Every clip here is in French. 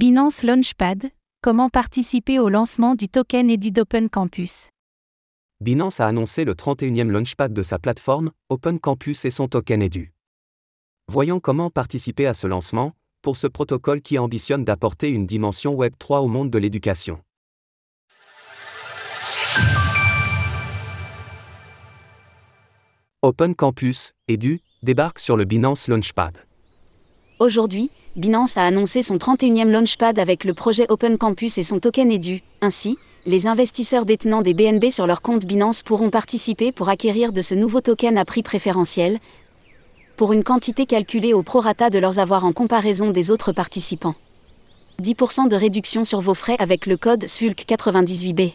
Binance Launchpad, comment participer au lancement du token Edu d'Open Campus? Binance a annoncé le 31e launchpad de sa plateforme, Open Campus et son token Edu. Voyons comment participer à ce lancement, pour ce protocole qui ambitionne d'apporter une dimension Web3 au monde de l'éducation. Open Campus, Edu, débarque sur le Binance Launchpad. Aujourd'hui, Binance a annoncé son 31e launchpad avec le projet Open Campus et son token Edu. Ainsi, les investisseurs détenant des BNB sur leur compte Binance pourront participer pour acquérir de ce nouveau token à prix préférentiel, pour une quantité calculée au prorata de leurs avoirs en comparaison des autres participants. 10% de réduction sur vos frais avec le code SULC98B.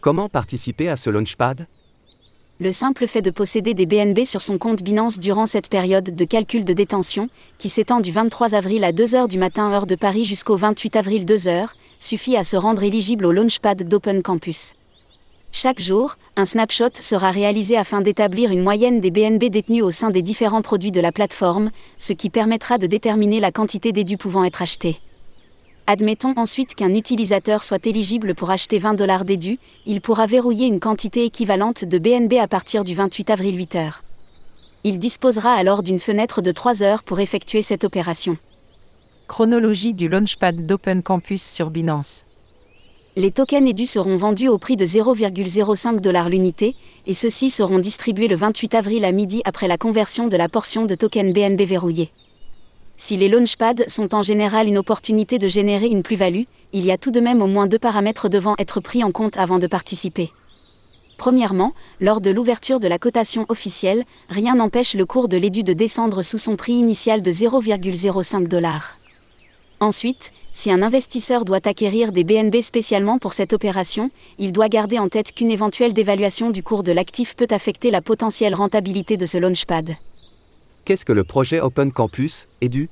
Comment participer à ce launchpad? Le simple fait de posséder des BNB sur son compte Binance durant cette période de calcul de détention, qui s'étend du 23 avril à 2h du matin heure de Paris jusqu'au 28 avril 2h, suffit à se rendre éligible au Launchpad d'Open Campus. Chaque jour, un snapshot sera réalisé afin d'établir une moyenne des BNB détenus au sein des différents produits de la plateforme, ce qui permettra de déterminer la quantité d'édus pouvant être achetés. Admettons ensuite qu'un utilisateur soit éligible pour acheter 20 dollars d'édu, il pourra verrouiller une quantité équivalente de BNB à partir du 28 avril 8 heures. Il disposera alors d'une fenêtre de 3 heures pour effectuer cette opération. Chronologie du Launchpad d'Open Campus sur Binance. Les tokens édus seront vendus au prix de 0,05 dollars l'unité, et ceux-ci seront distribués le 28 avril à midi après la conversion de la portion de token BNB verrouillé. Si les launchpads sont en général une opportunité de générer une plus-value, il y a tout de même au moins deux paramètres devant être pris en compte avant de participer. Premièrement, lors de l'ouverture de la cotation officielle, rien n'empêche le cours de l'édu de descendre sous son prix initial de 0,05 dollars. Ensuite, si un investisseur doit acquérir des BNB spécialement pour cette opération, il doit garder en tête qu'une éventuelle dévaluation du cours de l'actif peut affecter la potentielle rentabilité de ce launchpad. Qu'est-ce que le projet Open Campus, Edu?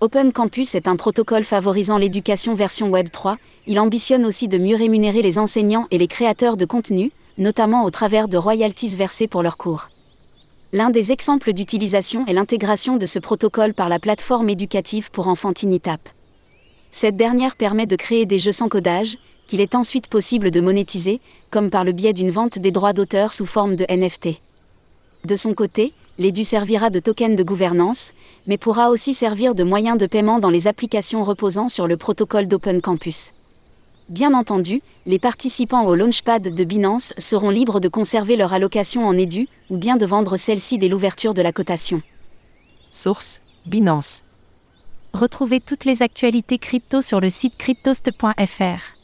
Open Campus est un protocole favorisant l'éducation version Web 3. Il ambitionne aussi de mieux rémunérer les enseignants et les créateurs de contenu, notamment au travers de royalties versées pour leurs cours. L'un des exemples d'utilisation est l'intégration de ce protocole par la plateforme éducative pour enfants Tinitap. Cette dernière permet de créer des jeux sans codage, qu'il est ensuite possible de monétiser, comme par le biais d'une vente des droits d'auteur sous forme de NFT. De son côté, l'EDU servira de token de gouvernance, mais pourra aussi servir de moyen de paiement dans les applications reposant sur le protocole d'Open Campus. Bien entendu, les participants au Launchpad de Binance seront libres de conserver leur allocation en EDU ou bien de vendre celle-ci dès l'ouverture de la cotation. Source Binance. Retrouvez toutes les actualités crypto sur le site cryptost.fr.